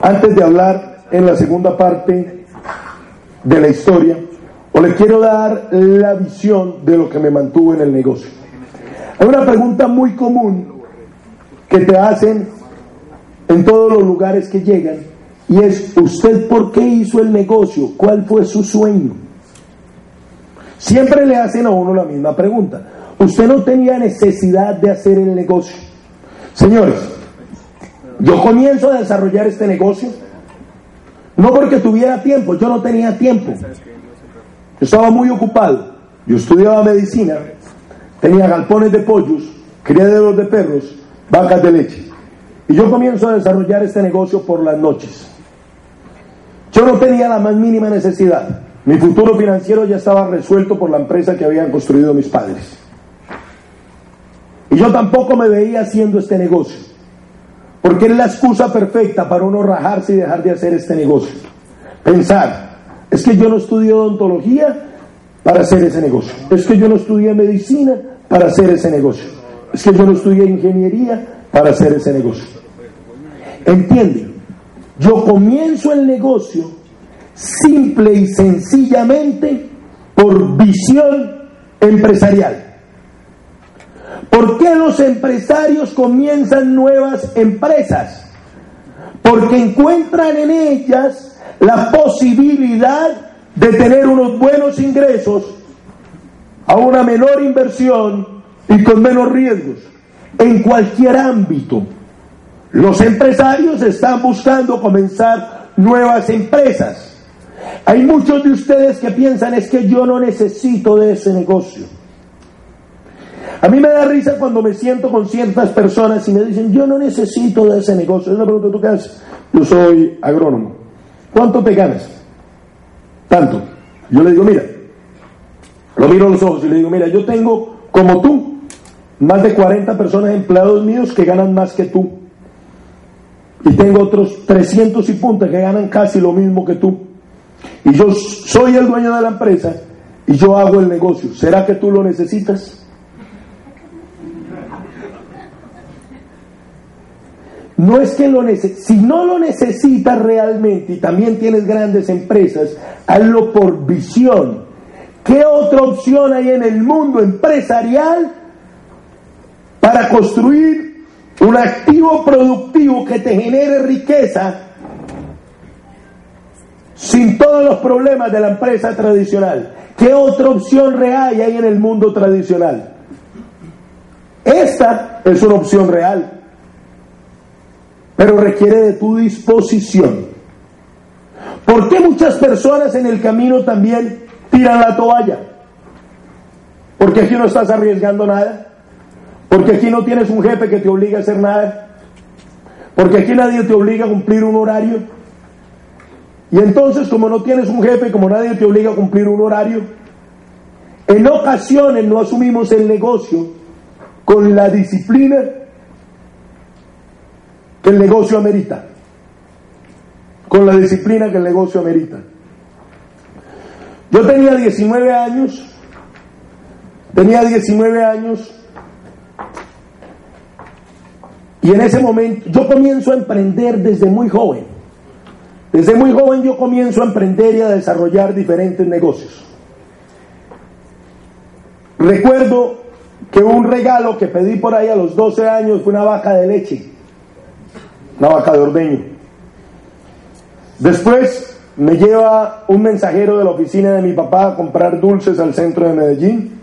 antes de hablar en la segunda parte de la historia, o le quiero dar la visión de lo que me mantuvo en el negocio. Hay una pregunta muy común que te hacen en todos los lugares que llegan y es, ¿usted por qué hizo el negocio? ¿Cuál fue su sueño? Siempre le hacen a uno la misma pregunta. Usted no tenía necesidad de hacer el negocio. Señores, yo comienzo a desarrollar este negocio no porque tuviera tiempo, yo no tenía tiempo. Yo estaba muy ocupado. Yo estudiaba medicina, tenía galpones de pollos, criaderos de perros, vacas de leche. Y yo comienzo a desarrollar este negocio por las noches. Yo no tenía la más mínima necesidad. Mi futuro financiero ya estaba resuelto por la empresa que habían construido mis padres. Y yo tampoco me veía haciendo este negocio, porque es la excusa perfecta para uno rajarse y dejar de hacer este negocio. Pensar, es que yo no estudié odontología para hacer ese negocio, es que yo no estudié medicina para hacer ese negocio, es que yo no estudié ingeniería para hacer ese negocio. Entiende, yo comienzo el negocio simple y sencillamente por visión empresarial. ¿Por qué los empresarios comienzan nuevas empresas? Porque encuentran en ellas la posibilidad de tener unos buenos ingresos a una menor inversión y con menos riesgos en cualquier ámbito. Los empresarios están buscando comenzar nuevas empresas. Hay muchos de ustedes que piensan es que yo no necesito de ese negocio. A mí me da risa cuando me siento con ciertas personas y me dicen, yo no necesito de ese negocio. Yo le pregunto, ¿tú qué haces? Yo soy agrónomo. ¿Cuánto te ganas? Tanto. Yo le digo, mira, lo miro a los ojos y le digo, mira, yo tengo, como tú, más de 40 personas empleados míos que ganan más que tú. Y tengo otros 300 y punta que ganan casi lo mismo que tú. Y yo soy el dueño de la empresa y yo hago el negocio. ¿Será que tú lo necesitas? No es que lo necesites, si no lo necesitas realmente y también tienes grandes empresas, hazlo por visión. ¿Qué otra opción hay en el mundo empresarial para construir un activo productivo que te genere riqueza sin todos los problemas de la empresa tradicional? ¿Qué otra opción real hay en el mundo tradicional? Esta es una opción real pero requiere de tu disposición. ¿Por qué muchas personas en el camino también tiran la toalla? Porque aquí no estás arriesgando nada. Porque aquí no tienes un jefe que te obligue a hacer nada. Porque aquí nadie te obliga a cumplir un horario. Y entonces, como no tienes un jefe, como nadie te obliga a cumplir un horario, en ocasiones no asumimos el negocio con la disciplina el negocio amerita, con la disciplina que el negocio amerita. Yo tenía 19 años, tenía 19 años, y en ese momento yo comienzo a emprender desde muy joven. Desde muy joven yo comienzo a emprender y a desarrollar diferentes negocios. Recuerdo que un regalo que pedí por ahí a los 12 años fue una vaca de leche una vaca de ordeño. Después me lleva un mensajero de la oficina de mi papá a comprar dulces al centro de Medellín.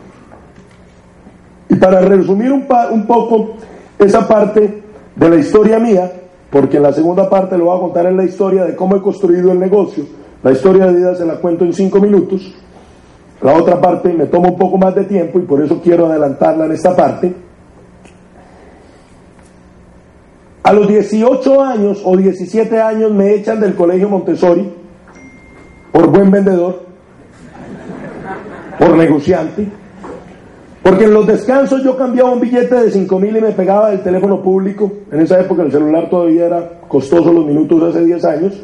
Y para resumir un, poco esa parte de la historia mía, porque en la segunda parte lo voy a contar en la historia de cómo he construido el negocio, la historia de vida se la cuento en cinco minutos, la otra parte me toma un poco más de tiempo y por eso quiero adelantarla en esta parte. A los 18 años o 17 años me echan del colegio Montessori por buen vendedor, por negociante, porque en los descansos yo cambiaba un billete de 5 mil y me pegaba del teléfono público. En esa época el celular todavía era costoso los minutos hace 10 años.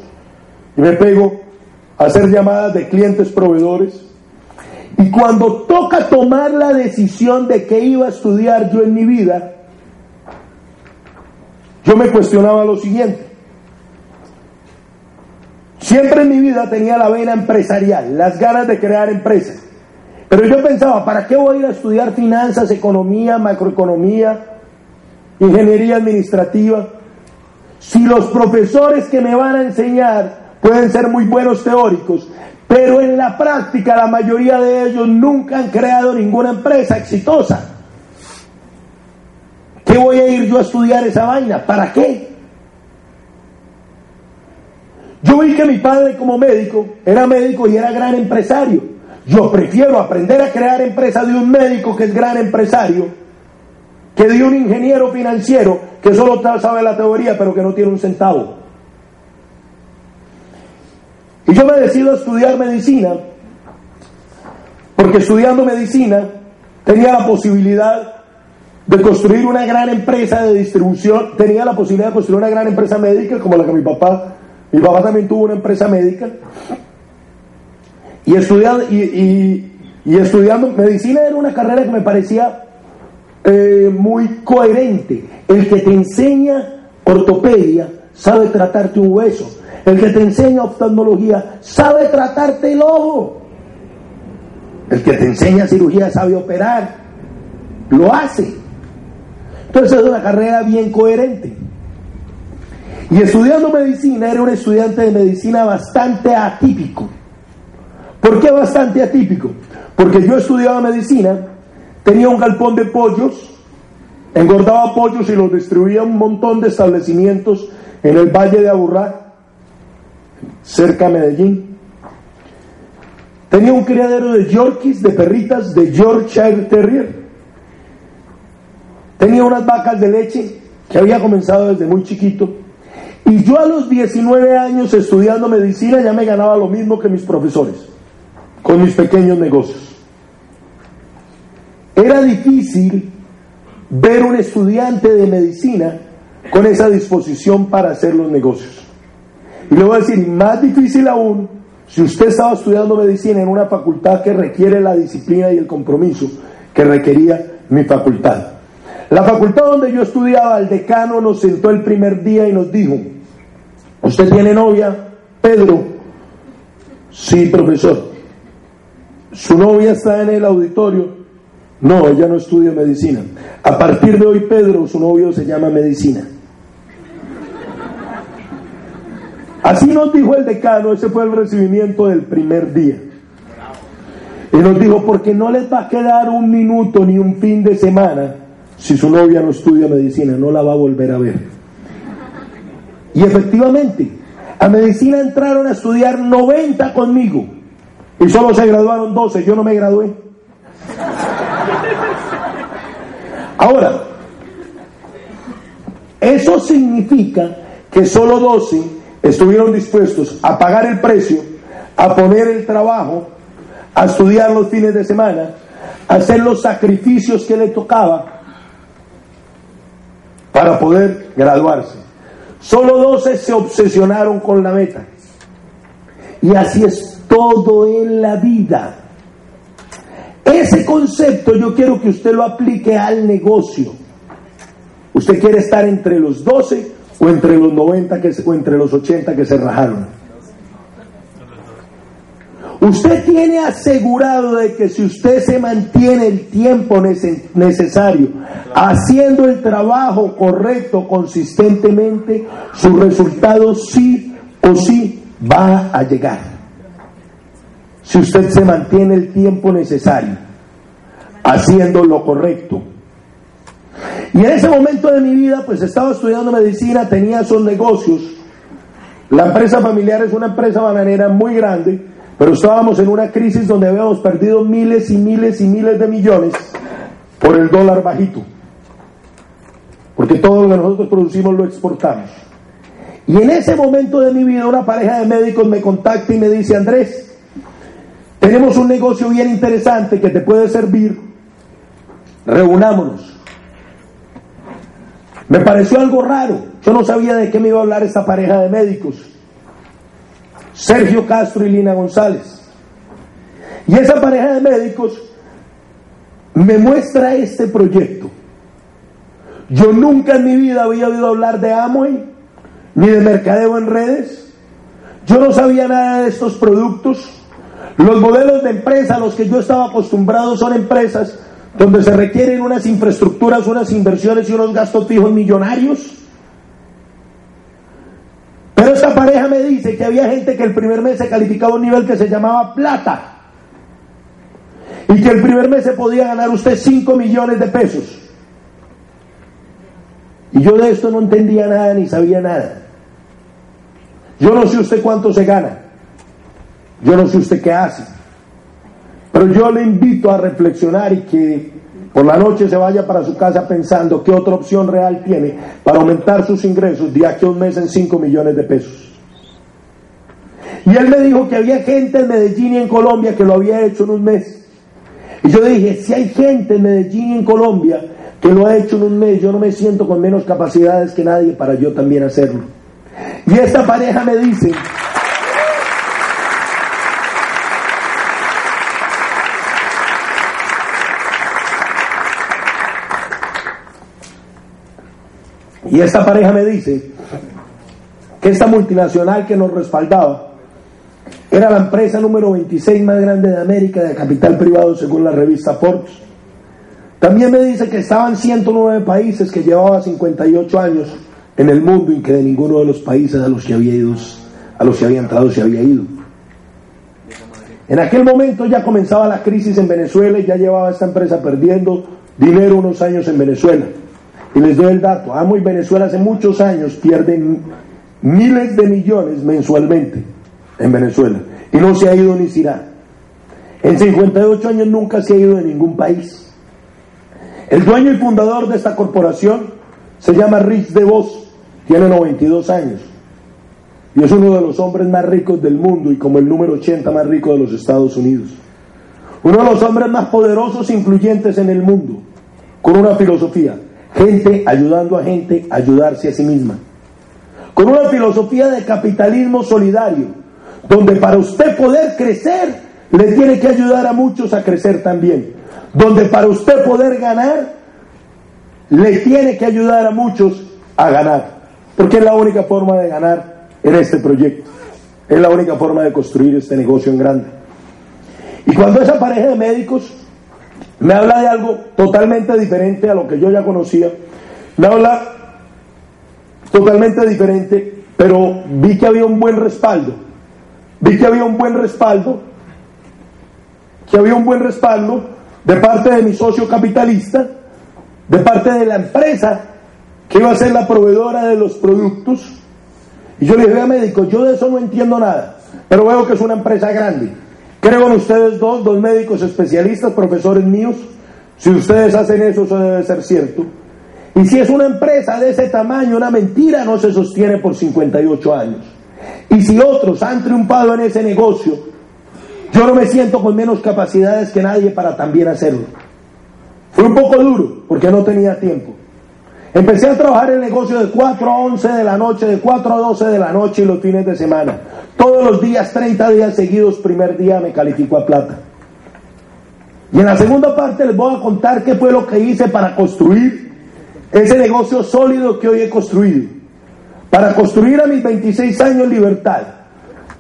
Y me pego a hacer llamadas de clientes proveedores. Y cuando toca tomar la decisión de qué iba a estudiar yo en mi vida, yo me cuestionaba lo siguiente. Siempre en mi vida tenía la vena empresarial, las ganas de crear empresas. Pero yo pensaba, ¿para qué voy a ir a estudiar finanzas, economía, macroeconomía, ingeniería administrativa? Si los profesores que me van a enseñar pueden ser muy buenos teóricos, pero en la práctica la mayoría de ellos nunca han creado ninguna empresa exitosa. ¿Qué voy a ir yo a estudiar esa vaina? ¿Para qué? Yo vi que mi padre como médico era médico y era gran empresario. Yo prefiero aprender a crear empresa de un médico que es gran empresario que de un ingeniero financiero que solo sabe la teoría pero que no tiene un centavo. Y yo me decido a estudiar medicina porque estudiando medicina tenía la posibilidad de construir una gran empresa de distribución, tenía la posibilidad de construir una gran empresa médica como la que mi papá, mi papá también tuvo una empresa médica, y estudiando, y, estudiando medicina era una carrera que me parecía eh, muy coherente. El que te enseña ortopedia sabe tratarte un hueso, el que te enseña oftalmología sabe tratarte el ojo, el que te enseña cirugía sabe operar, lo hace. Entonces es una carrera bien coherente. Y estudiando medicina era un estudiante de medicina bastante atípico. ¿Por qué bastante atípico? Porque yo estudiaba medicina tenía un galpón de pollos, engordaba pollos y los distribuía a un montón de establecimientos en el Valle de Aburrá, cerca de Medellín. Tenía un criadero de Yorkies, de perritas, de Yorkshire Terrier. Tenía unas vacas de leche que había comenzado desde muy chiquito. Y yo a los 19 años estudiando medicina ya me ganaba lo mismo que mis profesores, con mis pequeños negocios. Era difícil ver un estudiante de medicina con esa disposición para hacer los negocios. Y le voy a decir, más difícil aún, si usted estaba estudiando medicina en una facultad que requiere la disciplina y el compromiso que requería mi facultad. La facultad donde yo estudiaba, el decano nos sentó el primer día y nos dijo, ¿usted tiene novia? Pedro, sí, profesor. ¿Su novia está en el auditorio? No, ella no estudia medicina. A partir de hoy, Pedro, su novio, se llama medicina. Así nos dijo el decano, ese fue el recibimiento del primer día. Y nos dijo, porque no les va a quedar un minuto ni un fin de semana si su novia no estudia medicina, no la va a volver a ver. Y efectivamente, a medicina entraron a estudiar 90 conmigo y solo se graduaron 12, yo no me gradué. Ahora, eso significa que solo 12 estuvieron dispuestos a pagar el precio, a poner el trabajo, a estudiar los fines de semana, a hacer los sacrificios que le tocaba para poder graduarse. Solo 12 se obsesionaron con la meta. Y así es todo en la vida. Ese concepto yo quiero que usted lo aplique al negocio. Usted quiere estar entre los 12 o entre los 90 que, o entre los 80 que se rajaron. Usted tiene asegurado de que si usted se mantiene el tiempo necesario haciendo el trabajo correcto consistentemente, su resultado sí o sí va a llegar. Si usted se mantiene el tiempo necesario haciendo lo correcto. Y en ese momento de mi vida, pues estaba estudiando medicina, tenía esos negocios. La empresa familiar es una empresa bananera muy grande pero estábamos en una crisis donde habíamos perdido miles y miles y miles de millones por el dólar bajito. Porque todo lo que nosotros producimos lo exportamos. Y en ese momento de mi vida una pareja de médicos me contacta y me dice, Andrés, tenemos un negocio bien interesante que te puede servir. Reunámonos. Me pareció algo raro. Yo no sabía de qué me iba a hablar esta pareja de médicos. Sergio Castro y Lina González. Y esa pareja de médicos me muestra este proyecto. Yo nunca en mi vida había oído hablar de Amway, ni de mercadeo en redes. Yo no sabía nada de estos productos. Los modelos de empresa a los que yo estaba acostumbrado son empresas donde se requieren unas infraestructuras, unas inversiones y unos gastos fijos millonarios pero esta pareja me dice que había gente que el primer mes se calificaba a un nivel que se llamaba plata. Y que el primer mes se podía ganar usted 5 millones de pesos. Y yo de esto no entendía nada ni sabía nada. Yo no sé usted cuánto se gana. Yo no sé usted qué hace. Pero yo le invito a reflexionar y que por la noche se vaya para su casa pensando qué otra opción real tiene para aumentar sus ingresos de aquí a un mes en 5 millones de pesos. Y él me dijo que había gente en Medellín y en Colombia que lo había hecho en un mes. Y yo dije, si hay gente en Medellín y en Colombia que lo ha hecho en un mes, yo no me siento con menos capacidades que nadie para yo también hacerlo. Y esta pareja me dice, Y esta pareja me dice que esta multinacional que nos respaldaba era la empresa número 26 más grande de América de capital privado según la revista Forbes. También me dice que estaban 109 países, que llevaba 58 años en el mundo y que de ninguno de los países a los que había ido, a los que había entrado se había ido. En aquel momento ya comenzaba la crisis en Venezuela y ya llevaba esta empresa perdiendo dinero unos años en Venezuela. Y les doy el dato, Amo y Venezuela hace muchos años pierden miles de millones mensualmente en Venezuela. Y no se ha ido ni se irá. En 58 años nunca se ha ido de ningún país. El dueño y fundador de esta corporación se llama Rich DeVos, tiene 92 años y es uno de los hombres más ricos del mundo y como el número 80 más rico de los Estados Unidos. Uno de los hombres más poderosos e influyentes en el mundo, con una filosofía, gente ayudando a gente a ayudarse a sí misma. Con una filosofía de capitalismo solidario, donde para usted poder crecer, le tiene que ayudar a muchos a crecer también. Donde para usted poder ganar, le tiene que ayudar a muchos a ganar. Porque es la única forma de ganar en este proyecto. Es la única forma de construir este negocio en grande. Y cuando esa pareja de médicos me habla de algo totalmente diferente a lo que yo ya conocía, me habla totalmente diferente, pero vi que había un buen respaldo. Vi que había un buen respaldo, que había un buen respaldo de parte de mi socio capitalista, de parte de la empresa que iba a ser la proveedora de los productos, y yo le dije, a médico, yo de eso no entiendo nada, pero veo que es una empresa grande. Creo en ustedes dos, dos médicos especialistas, profesores míos. Si ustedes hacen eso, eso debe ser cierto. Y si es una empresa de ese tamaño, una mentira no se sostiene por 58 años. Y si otros han triunfado en ese negocio, yo no me siento con menos capacidades que nadie para también hacerlo. Fue un poco duro porque no tenía tiempo. Empecé a trabajar el negocio de 4 a 11 de la noche, de 4 a 12 de la noche y los fines de semana. Todos los días, 30 días seguidos, primer día me calificó a plata. Y en la segunda parte les voy a contar qué fue lo que hice para construir ese negocio sólido que hoy he construido. Para construir a mis 26 años libertad.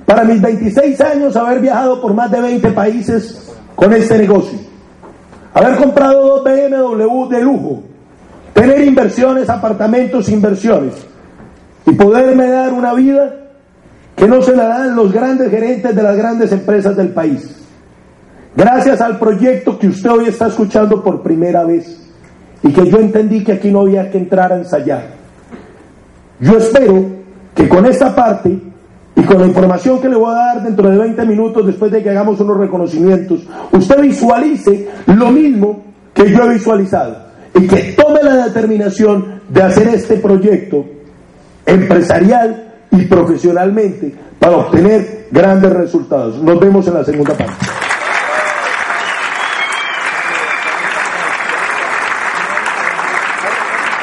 Para mis 26 años haber viajado por más de 20 países con este negocio. Haber comprado dos BMW de lujo tener inversiones, apartamentos, inversiones y poderme dar una vida que no se la dan los grandes gerentes de las grandes empresas del país. Gracias al proyecto que usted hoy está escuchando por primera vez y que yo entendí que aquí no había que entrar a ensayar. Yo espero que con esta parte y con la información que le voy a dar dentro de 20 minutos después de que hagamos unos reconocimientos, usted visualice lo mismo que yo he visualizado y que tome la determinación de hacer este proyecto empresarial y profesionalmente para obtener grandes resultados. Nos vemos en la segunda parte.